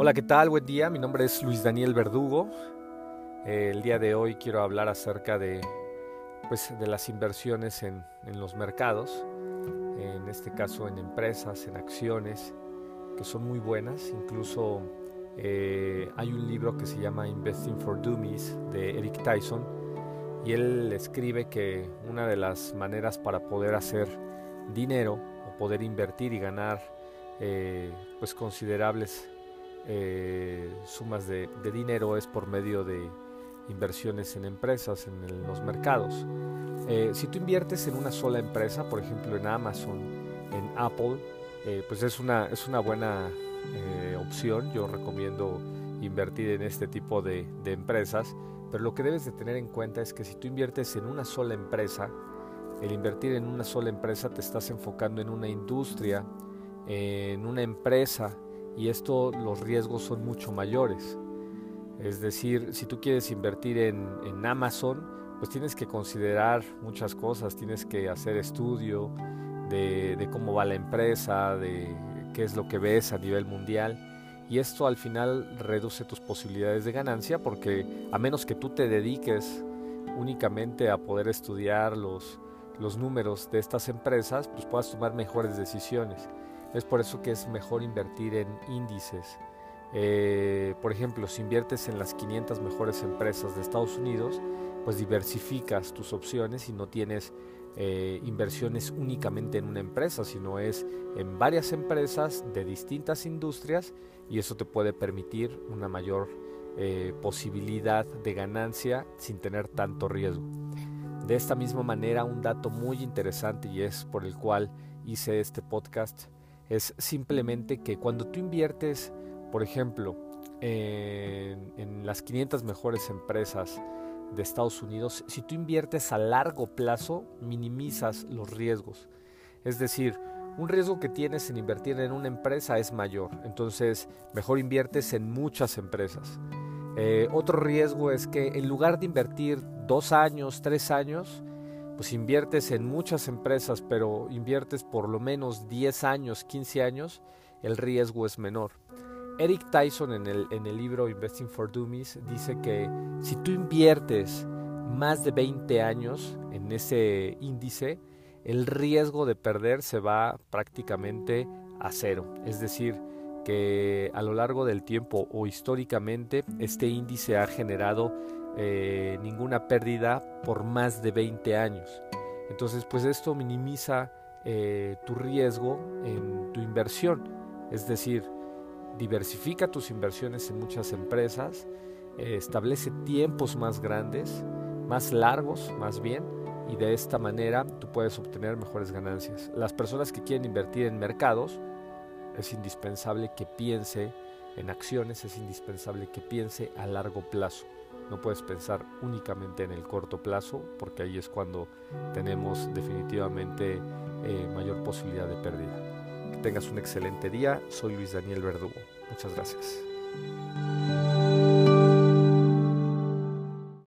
Hola, ¿qué tal? Buen día. Mi nombre es Luis Daniel Verdugo. Eh, el día de hoy quiero hablar acerca de, pues, de las inversiones en, en, los mercados, en este caso en empresas, en acciones, que son muy buenas. Incluso eh, hay un libro que se llama Investing for Dummies de Eric Tyson y él escribe que una de las maneras para poder hacer dinero o poder invertir y ganar eh, pues considerables eh, sumas de, dinero es por medio de inversiones en empresas, en los mercados. Eh, si tú inviertes en una sola empresa, por ejemplo en Amazon, en Apple, eh, pues es una, es una buena opción. Yo recomiendo invertir en este tipo de, de empresas, pero lo que debes de tener en cuenta es que si tú inviertes en una sola empresa, el invertir en una sola empresa te estás enfocando en una industria, en una empresa y esto los riesgos son mucho mayores. Es decir, si tú quieres invertir en, Amazon, pues tienes que considerar muchas cosas, tienes que hacer estudio de, cómo va la empresa, de qué es lo que ves a nivel mundial. Y esto al final reduce tus posibilidades de ganancia porque a menos que tú te dediques únicamente a poder estudiar los, los números de estas empresas, pues puedas tomar mejores decisiones. Es por eso que es mejor invertir en índices. Eh, por ejemplo, si inviertes en las 500 mejores empresas de Estados Unidos, pues diversificas tus opciones y no tienes eh, inversiones únicamente en una empresa, sino es en varias empresas de distintas industrias y eso te puede permitir una mayor eh, posibilidad de ganancia sin tener tanto riesgo. De esta misma manera, un dato muy interesante y es por el cual hice este podcast es simplemente que cuando tú inviertes, por ejemplo, en, las 500 mejores empresas de Estados Unidos, si tú inviertes a largo plazo, minimizas los riesgos. Es decir, un riesgo que tienes en invertir en una empresa es mayor, entonces mejor inviertes en muchas empresas. Eh, otro riesgo es que en lugar de invertir dos años, tres años, pues inviertes en muchas empresas, pero inviertes por lo menos 10 años, 15 años, el riesgo es menor. Eric Tyson en el, en el libro Investing for Dummies dice que si tú inviertes más de 20 años en ese índice, el riesgo de perder se va prácticamente a cero. Es decir, que a lo largo del tiempo o históricamente este índice ha generado eh, ninguna pérdida por más de 20 años. Entonces, pues esto minimiza eh, tu riesgo en tu inversión. Es decir, diversifica tus inversiones en muchas empresas, eh, establece tiempos más grandes, más largos más bien, y de esta manera tú puedes obtener mejores ganancias. Las personas que quieren invertir en mercados, es indispensable que piense en acciones, es indispensable que piense a largo plazo. No puedes pensar únicamente en el corto plazo porque ahí es cuando tenemos definitivamente eh, mayor posibilidad de pérdida. Que tengas un excelente día. Soy Luis Daniel Verdugo. Muchas gracias.